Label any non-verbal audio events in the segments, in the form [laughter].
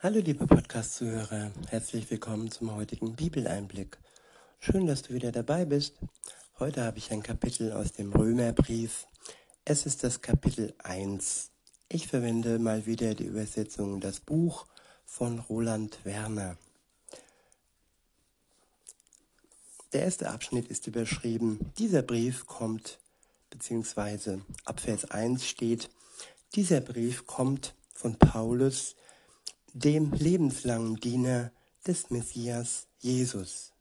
Hallo liebe Podcast-Zuhörer, herzlich willkommen zum heutigen Bibeleinblick. Schön, dass du wieder dabei bist. Heute habe ich ein Kapitel aus dem Römerbrief. Es ist das Kapitel 1. Ich verwende mal wieder die Übersetzung Das Buch von Roland Werner. Der erste Abschnitt ist überschrieben, dieser Brief kommt, beziehungsweise ab Vers 1 steht, dieser Brief kommt von Paulus, dem lebenslangen Diener des Messias Jesus.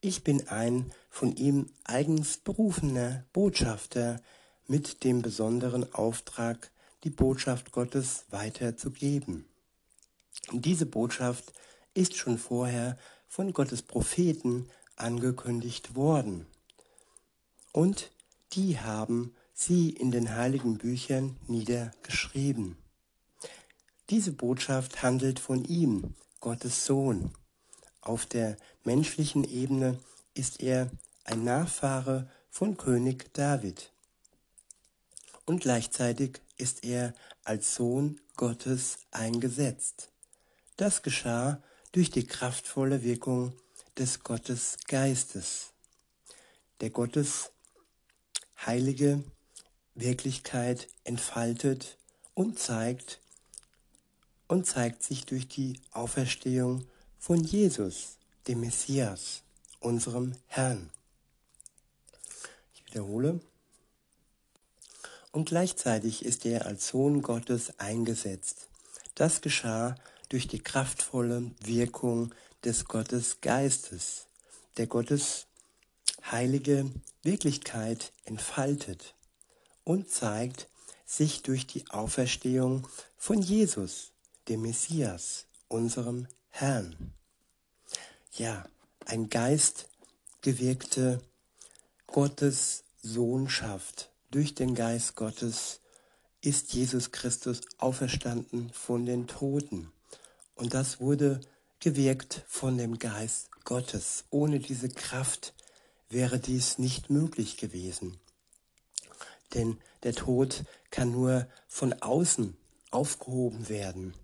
Ich bin ein von ihm eigens berufener Botschafter mit dem besonderen Auftrag, die Botschaft Gottes weiterzugeben. Diese Botschaft ist schon vorher von Gottes Propheten angekündigt worden. Und die haben sie in den heiligen Büchern niedergeschrieben. Diese Botschaft handelt von ihm, Gottes Sohn. Auf der menschlichen Ebene ist er ein Nachfahre von König David. Und gleichzeitig ist er als Sohn Gottes eingesetzt. Das geschah durch die kraftvolle Wirkung des Gottes Geistes. Der Gottes heilige Wirklichkeit entfaltet und zeigt, und zeigt sich durch die Auferstehung von Jesus, dem Messias, unserem Herrn. Ich wiederhole. Und gleichzeitig ist er als Sohn Gottes eingesetzt. Das geschah durch die kraftvolle Wirkung des Gottes Geistes, der Gottes heilige Wirklichkeit entfaltet und zeigt sich durch die Auferstehung von Jesus, dem Messias, unserem Herrn. Ja, ein geistgewirkte Gottes Sohnschaft durch den Geist Gottes ist Jesus Christus auferstanden von den Toten. Und das wurde gewirkt von dem Geist Gottes. Ohne diese Kraft wäre dies nicht möglich gewesen. Denn der Tod kann nur von außen aufgehoben werden.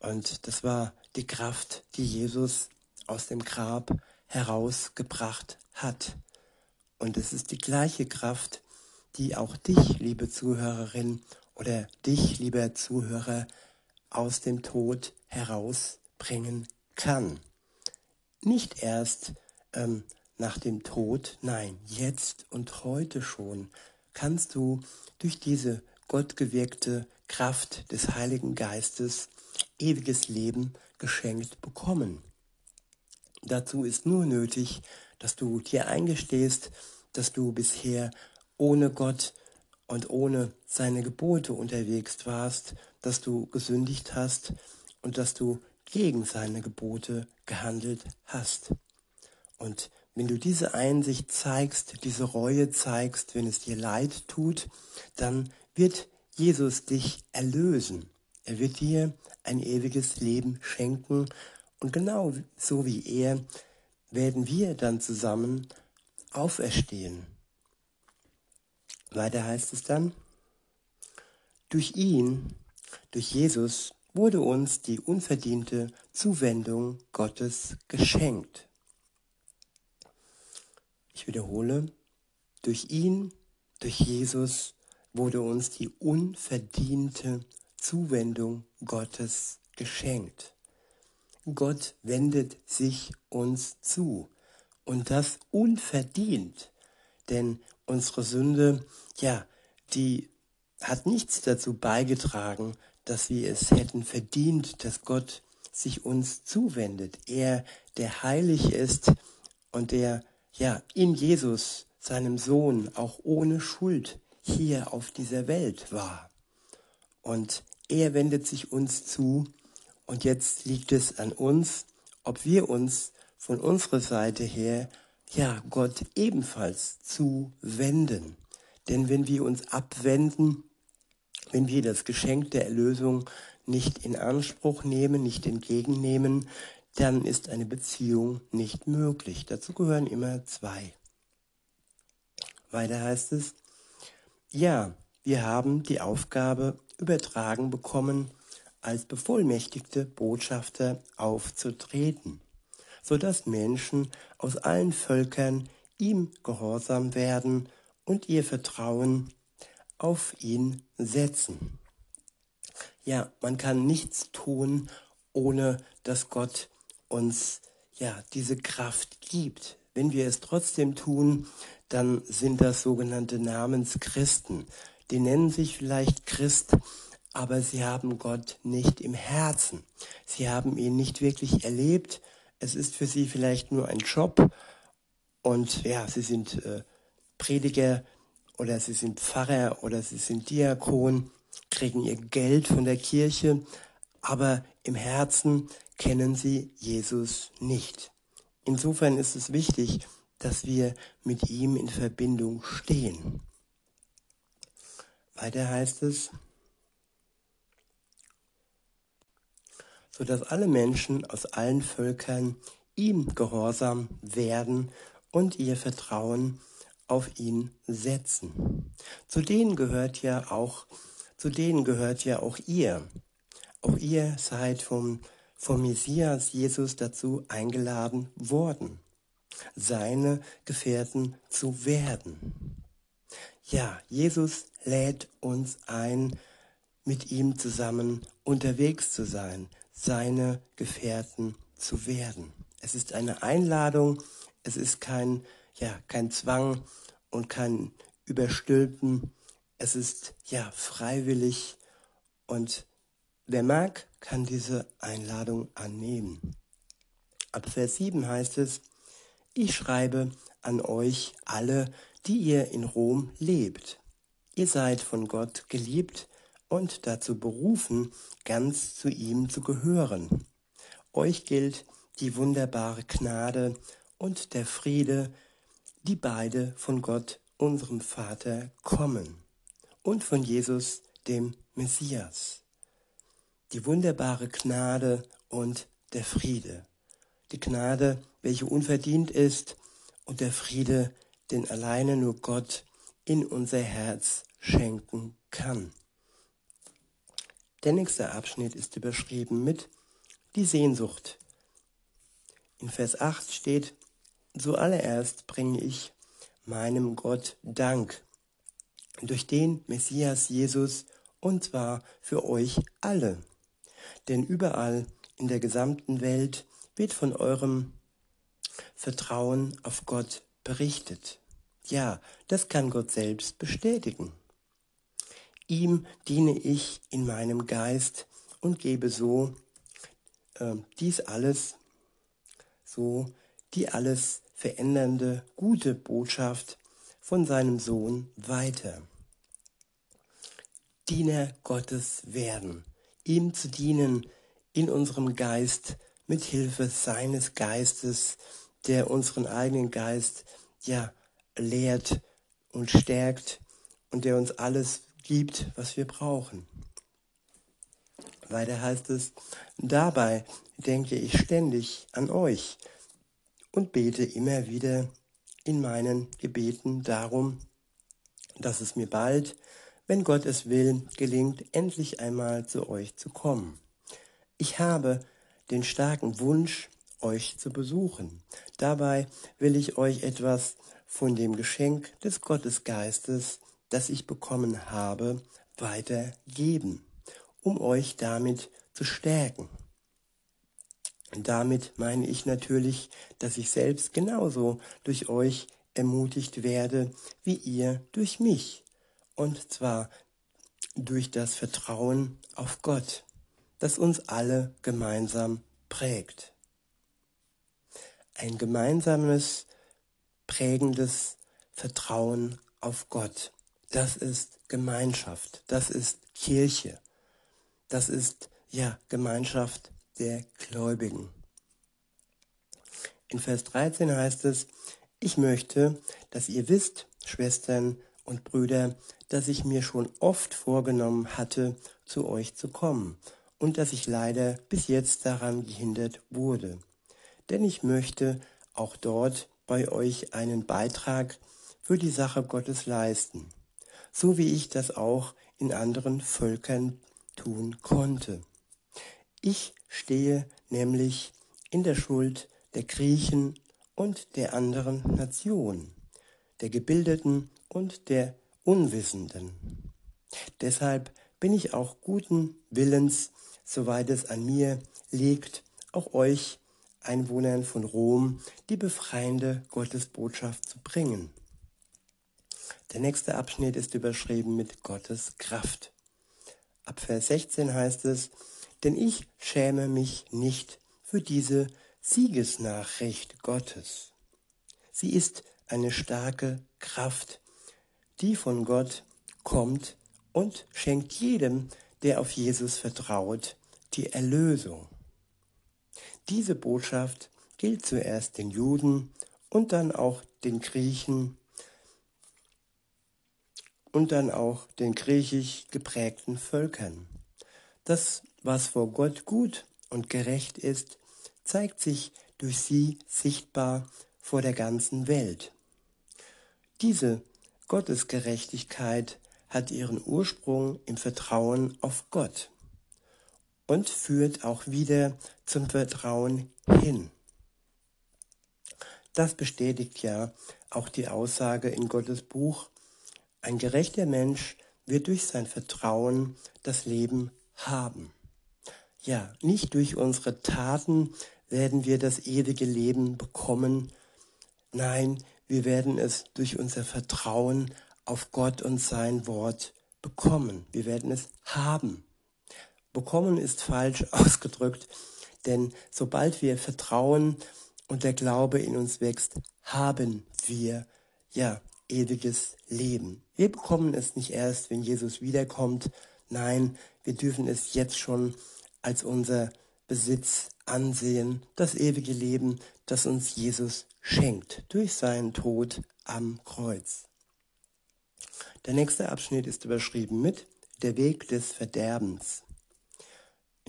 Und das war die Kraft, die Jesus aus dem Grab herausgebracht hat. Und es ist die gleiche Kraft, die auch dich, liebe Zuhörerin, oder dich, lieber Zuhörer, aus dem Tod herausbringen kann. Nicht erst ähm, nach dem Tod, nein, jetzt und heute schon kannst du durch diese gottgewirkte Kraft des Heiligen Geistes ewiges Leben geschenkt bekommen. Dazu ist nur nötig, dass du dir eingestehst, dass du bisher ohne Gott und ohne seine Gebote unterwegs warst, dass du gesündigt hast und dass du gegen seine Gebote gehandelt hast. Und wenn du diese Einsicht zeigst, diese Reue zeigst, wenn es dir leid tut, dann wird Jesus dich erlösen. Er wird dir ein ewiges Leben schenken und genau so wie er werden wir dann zusammen auferstehen. Weiter heißt es dann, durch ihn, durch Jesus, wurde uns die unverdiente Zuwendung Gottes geschenkt. Ich wiederhole, durch ihn, durch Jesus wurde uns die unverdiente Zuwendung Gottes geschenkt. Gott wendet sich uns zu und das unverdient, denn unsere Sünde, ja, die hat nichts dazu beigetragen, dass wir es hätten verdient, dass Gott sich uns zuwendet. Er, der heilig ist und der, ja, in Jesus, seinem Sohn, auch ohne Schuld hier auf dieser Welt war. Und er wendet sich uns zu und jetzt liegt es an uns, ob wir uns von unserer Seite her, ja, Gott ebenfalls zuwenden. Denn wenn wir uns abwenden, wenn wir das Geschenk der Erlösung nicht in Anspruch nehmen, nicht entgegennehmen, dann ist eine Beziehung nicht möglich. Dazu gehören immer zwei. Weiter heißt es, ja, wir haben die Aufgabe übertragen bekommen, als bevollmächtigte Botschafter aufzutreten, so dass Menschen aus allen Völkern ihm gehorsam werden und ihr Vertrauen auf ihn setzen. Ja, man kann nichts tun, ohne dass Gott uns ja diese Kraft gibt. Wenn wir es trotzdem tun, dann sind das sogenannte Namenschristen. Die nennen sich vielleicht Christ, aber sie haben Gott nicht im Herzen. Sie haben ihn nicht wirklich erlebt. Es ist für sie vielleicht nur ein Job und ja, sie sind äh, Prediger oder sie sind Pfarrer oder sie sind Diakon, kriegen ihr Geld von der Kirche, aber im Herzen kennen sie Jesus nicht. Insofern ist es wichtig, dass wir mit ihm in Verbindung stehen. Weiter heißt es, so dass alle Menschen aus allen Völkern ihm gehorsam werden und ihr Vertrauen auf ihn setzen. Zu denen gehört ja auch, zu denen gehört ja auch ihr. Auch ihr seid vom, vom Messias Jesus dazu eingeladen worden, seine Gefährten zu werden. Ja, Jesus lädt uns ein, mit ihm zusammen unterwegs zu sein, seine Gefährten zu werden. Es ist eine Einladung, es ist kein, ja, kein Zwang und kein Überstülpen. Es ist ja freiwillig und wer mag, kann diese Einladung annehmen. Ab Vers 7 heißt es, ich schreibe an euch alle, die ihr in Rom lebt. Ihr seid von Gott geliebt und dazu berufen, ganz zu ihm zu gehören. Euch gilt die wunderbare Gnade und der Friede, die beide von Gott, unserem Vater, kommen und von Jesus, dem Messias. Die wunderbare Gnade und der Friede. Die Gnade, welche unverdient ist, und der Friede, den alleine nur Gott in unser Herz schenken kann. Der nächste Abschnitt ist überschrieben mit die Sehnsucht. In Vers 8 steht, zuallererst bringe ich meinem Gott Dank durch den Messias Jesus und zwar für euch alle. Denn überall in der gesamten Welt wird von eurem Vertrauen auf Gott berichtet. Ja, das kann Gott selbst bestätigen. Ihm diene ich in meinem Geist und gebe so äh, dies alles, so die alles verändernde gute Botschaft von seinem Sohn weiter. Diener Gottes werden, ihm zu dienen in unserem Geist mit Hilfe seines Geistes, der unseren eigenen Geist ja lehrt und stärkt und der uns alles gibt, was wir brauchen. Weiter heißt es, dabei denke ich ständig an euch und bete immer wieder in meinen Gebeten darum, dass es mir bald, wenn Gott es will, gelingt, endlich einmal zu euch zu kommen. Ich habe den starken Wunsch, euch zu besuchen. Dabei will ich euch etwas von dem Geschenk des Gottesgeistes das ich bekommen habe, weitergeben, um euch damit zu stärken. Damit meine ich natürlich, dass ich selbst genauso durch euch ermutigt werde, wie ihr durch mich. Und zwar durch das Vertrauen auf Gott, das uns alle gemeinsam prägt. Ein gemeinsames, prägendes Vertrauen auf Gott. Das ist Gemeinschaft, das ist Kirche, das ist ja Gemeinschaft der Gläubigen. In Vers 13 heißt es, ich möchte, dass ihr wisst, Schwestern und Brüder, dass ich mir schon oft vorgenommen hatte, zu euch zu kommen und dass ich leider bis jetzt daran gehindert wurde. Denn ich möchte auch dort bei euch einen Beitrag für die Sache Gottes leisten so wie ich das auch in anderen Völkern tun konnte. Ich stehe nämlich in der Schuld der Griechen und der anderen Nationen, der Gebildeten und der Unwissenden. Deshalb bin ich auch guten Willens, soweit es an mir liegt, auch euch Einwohnern von Rom die befreiende Gottesbotschaft zu bringen. Der nächste Abschnitt ist überschrieben mit Gottes Kraft. Ab Vers 16 heißt es, denn ich schäme mich nicht für diese Siegesnachricht Gottes. Sie ist eine starke Kraft, die von Gott kommt und schenkt jedem, der auf Jesus vertraut, die Erlösung. Diese Botschaft gilt zuerst den Juden und dann auch den Griechen und dann auch den griechisch geprägten Völkern. Das, was vor Gott gut und gerecht ist, zeigt sich durch sie sichtbar vor der ganzen Welt. Diese Gottesgerechtigkeit hat ihren Ursprung im Vertrauen auf Gott und führt auch wieder zum Vertrauen hin. Das bestätigt ja auch die Aussage in Gottes Buch, ein gerechter Mensch wird durch sein Vertrauen das Leben haben. Ja, nicht durch unsere Taten werden wir das ewige Leben bekommen. Nein, wir werden es durch unser Vertrauen auf Gott und sein Wort bekommen. Wir werden es haben. Bekommen ist falsch [laughs] ausgedrückt, denn sobald wir vertrauen und der Glaube in uns wächst, haben wir ja ewiges Leben. Wir bekommen es nicht erst, wenn Jesus wiederkommt. Nein, wir dürfen es jetzt schon als unser Besitz ansehen, das ewige Leben, das uns Jesus schenkt durch seinen Tod am Kreuz. Der nächste Abschnitt ist überschrieben mit Der Weg des Verderbens.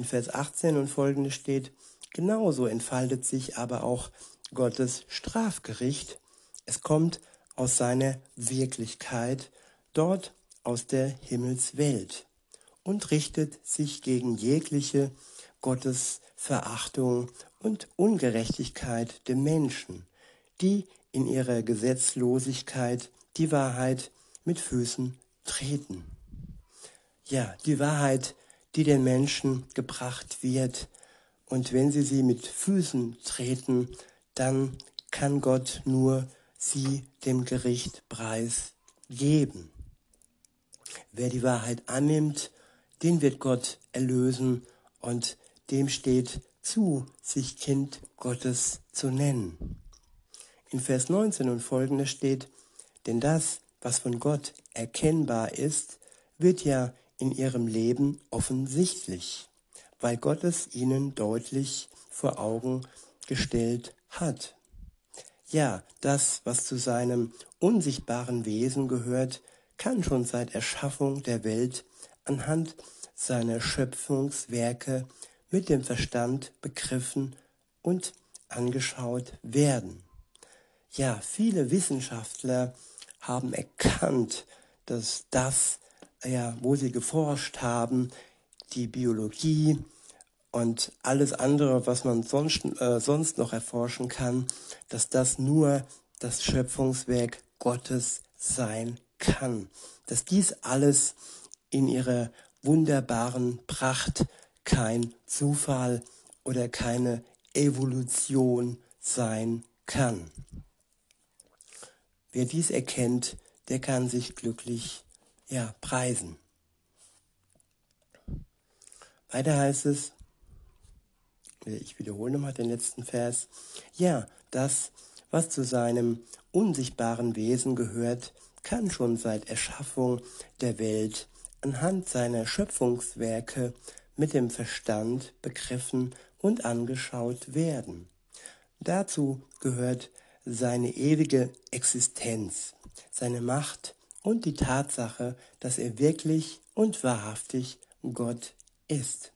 In Vers 18 und folgende steht, genauso entfaltet sich aber auch Gottes Strafgericht. Es kommt aus seiner Wirklichkeit, dort aus der Himmelswelt und richtet sich gegen jegliche Gottesverachtung und Ungerechtigkeit der Menschen, die in ihrer Gesetzlosigkeit die Wahrheit mit Füßen treten. Ja, die Wahrheit, die den Menschen gebracht wird. Und wenn sie sie mit Füßen treten, dann kann Gott nur sie dem Gericht preisgeben. Wer die Wahrheit annimmt, den wird Gott erlösen und dem steht zu, sich Kind Gottes zu nennen. In Vers 19 und folgende steht, denn das, was von Gott erkennbar ist, wird ja in ihrem Leben offensichtlich, weil Gott es ihnen deutlich vor Augen gestellt hat. Ja, das, was zu seinem unsichtbaren Wesen gehört, kann schon seit Erschaffung der Welt anhand seiner Schöpfungswerke mit dem Verstand begriffen und angeschaut werden. Ja, viele Wissenschaftler haben erkannt, dass das, ja, wo sie geforscht haben, die Biologie und alles andere, was man sonst, äh, sonst noch erforschen kann, dass das nur das Schöpfungswerk Gottes sein kann. Dass dies alles in ihrer wunderbaren Pracht kein Zufall oder keine Evolution sein kann. Wer dies erkennt, der kann sich glücklich ja, preisen. Weiter heißt es, ich wiederhole nochmal den letzten Vers, ja, das, was zu seinem unsichtbaren Wesen gehört, kann schon seit Erschaffung der Welt anhand seiner Schöpfungswerke mit dem Verstand begriffen und angeschaut werden. Dazu gehört seine ewige Existenz, seine Macht und die Tatsache, dass er wirklich und wahrhaftig Gott ist.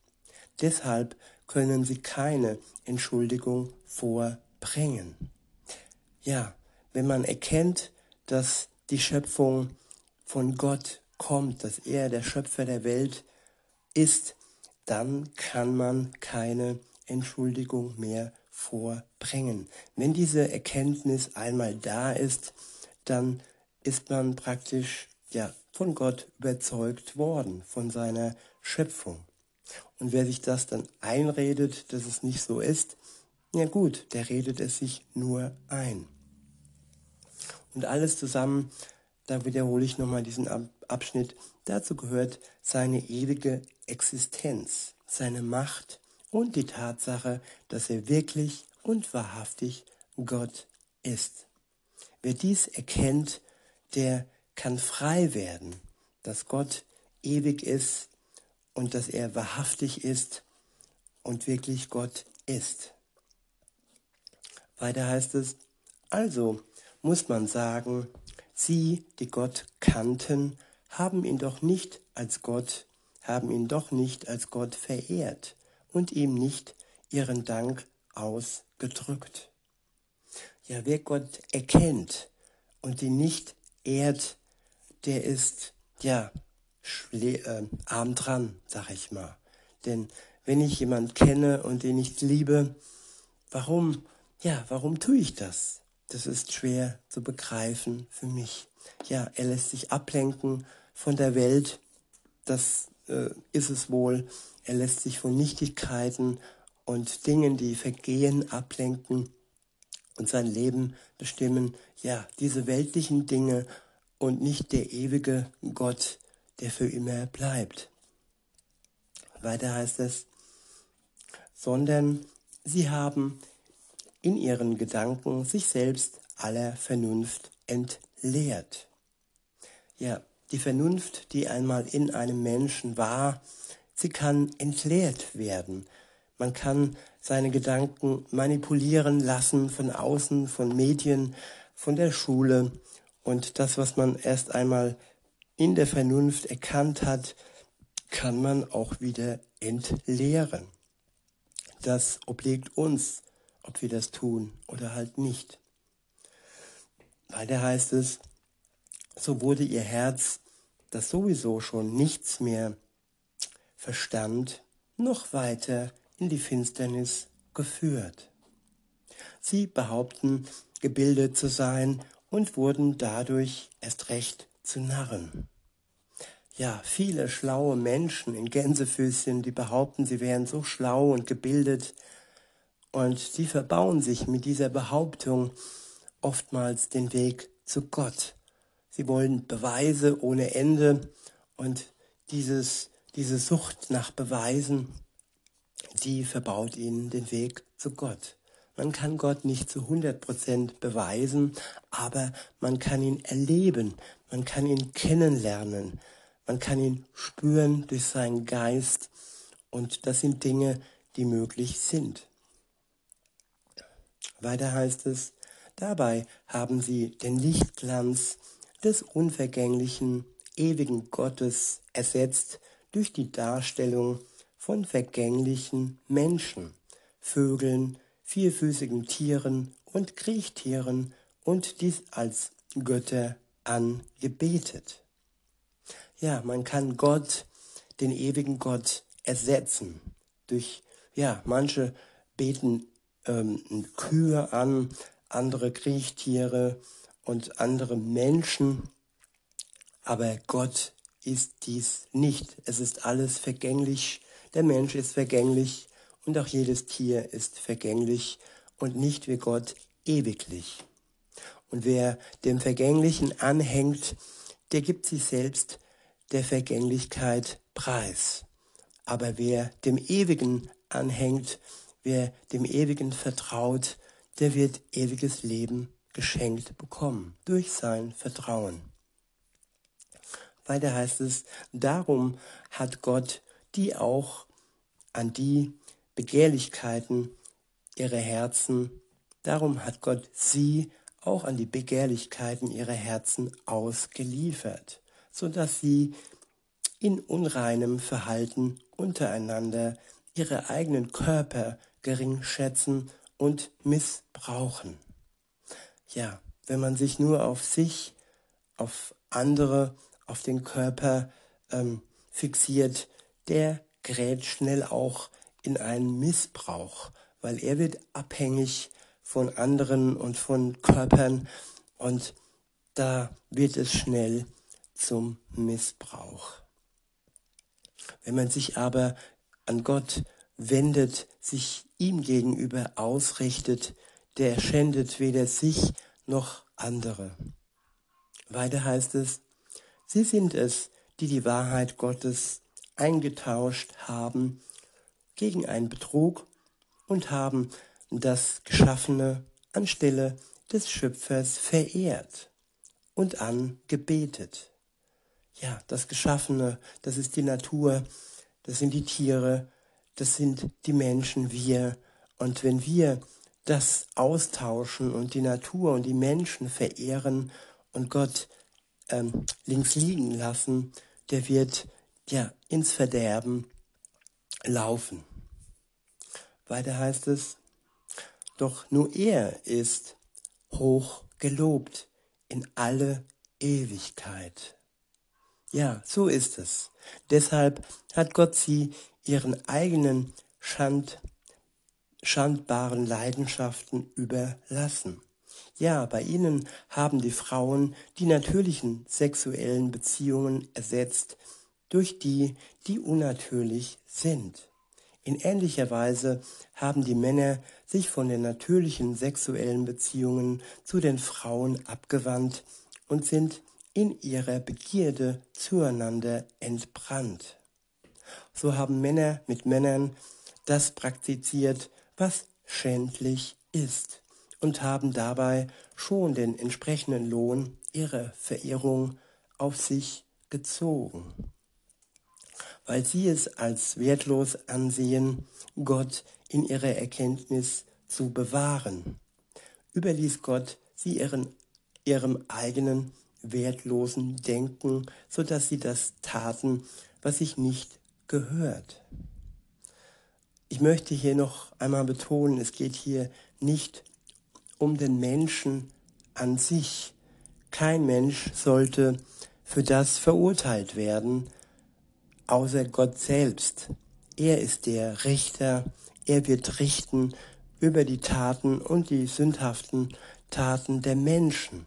Deshalb können sie keine Entschuldigung vorbringen. Ja, wenn man erkennt, dass die Schöpfung von Gott kommt, dass er der Schöpfer der Welt ist, dann kann man keine Entschuldigung mehr vorbringen. Wenn diese Erkenntnis einmal da ist, dann ist man praktisch ja von Gott überzeugt worden, von seiner Schöpfung. Und wer sich das dann einredet, dass es nicht so ist, ja gut, der redet es sich nur ein. Und alles zusammen, da wiederhole ich nochmal diesen Abschnitt, dazu gehört seine ewige Existenz, seine Macht und die Tatsache, dass er wirklich und wahrhaftig Gott ist. Wer dies erkennt, der kann frei werden, dass Gott ewig ist und dass er wahrhaftig ist und wirklich Gott ist. Weiter heißt es, also muss man sagen, sie, die Gott kannten, haben ihn doch nicht als Gott, haben ihn doch nicht als Gott verehrt und ihm nicht ihren Dank ausgedrückt. Ja, wer Gott erkennt und ihn nicht ehrt, der ist, ja, äh, arm dran, sag ich mal. Denn wenn ich jemand kenne und den nicht liebe, warum ja, warum tue ich das? Das ist schwer zu begreifen für mich. Ja, er lässt sich ablenken von der Welt. Das äh, ist es wohl. Er lässt sich von Nichtigkeiten und Dingen, die vergehen, ablenken und sein Leben bestimmen. Ja, diese weltlichen Dinge und nicht der ewige Gott, der für immer bleibt. Weiter heißt es, sondern sie haben in ihren Gedanken sich selbst aller Vernunft entleert. Ja, die Vernunft, die einmal in einem Menschen war, sie kann entleert werden. Man kann seine Gedanken manipulieren lassen von außen, von Medien, von der Schule. Und das, was man erst einmal in der Vernunft erkannt hat, kann man auch wieder entleeren. Das obliegt uns, ob wir das tun oder halt nicht. Weiter heißt es, so wurde ihr Herz, das sowieso schon nichts mehr verstand, noch weiter in die Finsternis geführt. Sie behaupten, gebildet zu sein und wurden dadurch erst recht zu Narren. Ja, viele schlaue Menschen in Gänsefüßchen, die behaupten, sie wären so schlau und gebildet, und sie verbauen sich mit dieser Behauptung oftmals den Weg zu Gott. Sie wollen Beweise ohne Ende und dieses, diese Sucht nach Beweisen, die verbaut ihnen den Weg zu Gott. Man kann Gott nicht zu 100% beweisen, aber man kann ihn erleben, man kann ihn kennenlernen, man kann ihn spüren durch seinen Geist und das sind Dinge, die möglich sind. Weiter heißt es, dabei haben sie den Lichtglanz des unvergänglichen, ewigen Gottes ersetzt durch die Darstellung von vergänglichen Menschen, Vögeln, vierfüßigen Tieren und Kriechtieren und dies als Götter angebetet. Ja, man kann Gott, den ewigen Gott, ersetzen durch, ja, manche beten ähm, Kühe an, andere Kriechtiere und andere Menschen. Aber Gott ist dies nicht. Es ist alles vergänglich. Der Mensch ist vergänglich und auch jedes Tier ist vergänglich und nicht wie Gott ewiglich. Und wer dem Vergänglichen anhängt, der gibt sich selbst der Vergänglichkeit preis. Aber wer dem Ewigen anhängt, Wer dem Ewigen vertraut, der wird ewiges Leben geschenkt bekommen durch sein Vertrauen. Weiter heißt es, darum hat Gott die auch an die Begehrlichkeiten ihrer Herzen, darum hat Gott sie auch an die Begehrlichkeiten ihrer Herzen ausgeliefert, so dass sie in unreinem Verhalten untereinander ihre eigenen Körper gering schätzen und missbrauchen. Ja, wenn man sich nur auf sich, auf andere, auf den Körper ähm, fixiert, der gerät schnell auch in einen Missbrauch, weil er wird abhängig von anderen und von Körpern und da wird es schnell zum Missbrauch. Wenn man sich aber an Gott wendet, sich ihm gegenüber ausrichtet, der schändet weder sich noch andere. Weiter heißt es, sie sind es, die die Wahrheit Gottes eingetauscht haben gegen einen Betrug und haben das Geschaffene anstelle des Schöpfers verehrt und angebetet. Ja, das Geschaffene, das ist die Natur, das sind die Tiere, das sind die Menschen, wir. Und wenn wir das austauschen und die Natur und die Menschen verehren und Gott ähm, links liegen lassen, der wird ja ins Verderben laufen. Weiter heißt es, doch nur er ist hoch gelobt in alle Ewigkeit. Ja, so ist es. Deshalb hat Gott sie ihren eigenen Schand, schandbaren Leidenschaften überlassen. Ja, bei ihnen haben die Frauen die natürlichen sexuellen Beziehungen ersetzt durch die, die unnatürlich sind. In ähnlicher Weise haben die Männer sich von den natürlichen sexuellen Beziehungen zu den Frauen abgewandt und sind in ihrer Begierde zueinander entbrannt. So haben Männer mit Männern das praktiziert, was schändlich ist und haben dabei schon den entsprechenden Lohn ihrer Verehrung auf sich gezogen weil sie es als wertlos ansehen, Gott in ihrer Erkenntnis zu bewahren. Überließ Gott sie ihren, ihrem eigenen wertlosen Denken, so dass sie das taten, was sich nicht gehört. Ich möchte hier noch einmal betonen, es geht hier nicht um den Menschen an sich. Kein Mensch sollte für das verurteilt werden, außer Gott selbst. Er ist der Richter, er wird richten über die Taten und die sündhaften Taten der Menschen.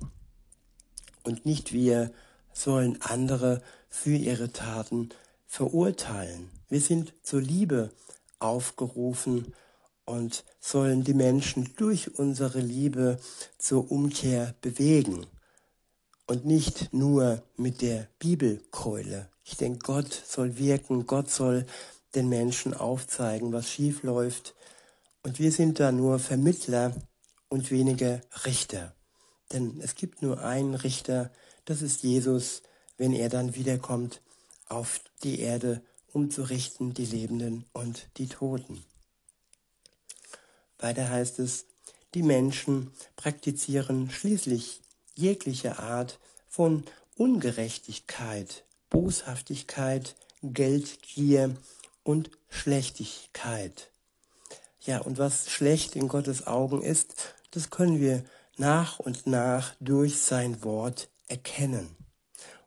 Und nicht wir sollen andere für ihre Taten verurteilen. Wir sind zur Liebe aufgerufen und sollen die Menschen durch unsere Liebe zur Umkehr bewegen und nicht nur mit der Bibelkeule. Ich denke, Gott soll wirken, Gott soll den Menschen aufzeigen, was schief läuft. Und wir sind da nur Vermittler und weniger Richter. Denn es gibt nur einen Richter, das ist Jesus, wenn er dann wiederkommt auf die Erde, um zu richten die Lebenden und die Toten. Weiter heißt es, die Menschen praktizieren schließlich jegliche Art von Ungerechtigkeit, Boshaftigkeit, Geldgier und Schlechtigkeit. Ja, und was schlecht in Gottes Augen ist, das können wir nach und nach durch sein Wort erkennen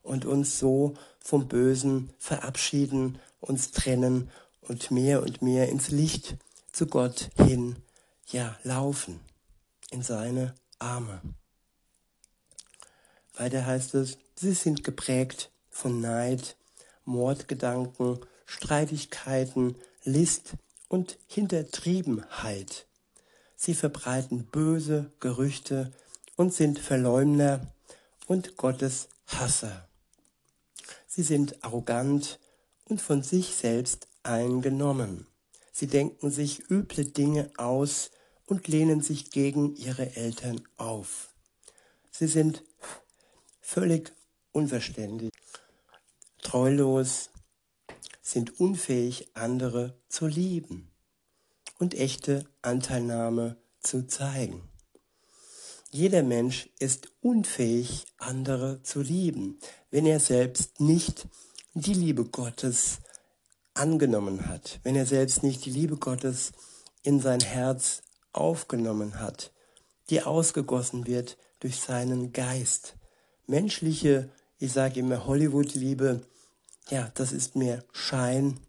und uns so vom Bösen verabschieden, uns trennen und mehr und mehr ins Licht zu Gott hin, ja, laufen, in seine Arme. Weiter heißt es, sie sind geprägt von Neid, Mordgedanken, Streitigkeiten, List und Hintertriebenheit. Sie verbreiten böse Gerüchte und sind Verleumder und Gottes Hasser. Sie sind arrogant und von sich selbst eingenommen. Sie denken sich üble Dinge aus und lehnen sich gegen ihre Eltern auf. Sie sind völlig unverständlich, treulos, sind unfähig, andere zu lieben und echte Anteilnahme zu zeigen. Jeder Mensch ist unfähig, andere zu lieben, wenn er selbst nicht die Liebe Gottes angenommen hat, wenn er selbst nicht die Liebe Gottes in sein Herz aufgenommen hat, die ausgegossen wird durch seinen Geist menschliche, ich sage immer Hollywood-Liebe, ja, das ist mehr Schein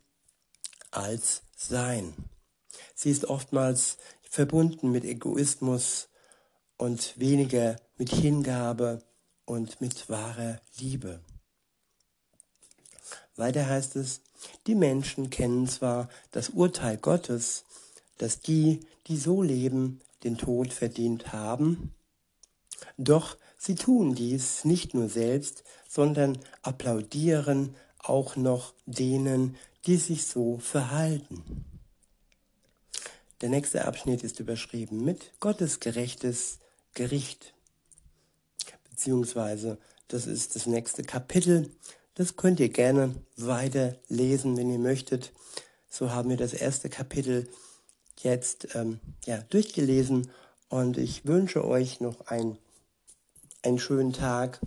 als Sein. Sie ist oftmals verbunden mit Egoismus und weniger mit Hingabe und mit wahrer Liebe. Weiter heißt es, die Menschen kennen zwar das Urteil Gottes, dass die, die so leben, den Tod verdient haben, doch sie tun dies nicht nur selbst, sondern applaudieren auch noch denen, die sich so verhalten. Der nächste Abschnitt ist überschrieben mit Gottes gerechtes Gericht. Beziehungsweise, das ist das nächste Kapitel. Das könnt ihr gerne weiter lesen, wenn ihr möchtet. So haben wir das erste Kapitel jetzt ähm, ja, durchgelesen und ich wünsche euch noch ein, einen schönen Tag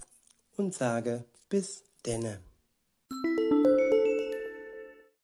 und sage bis denne.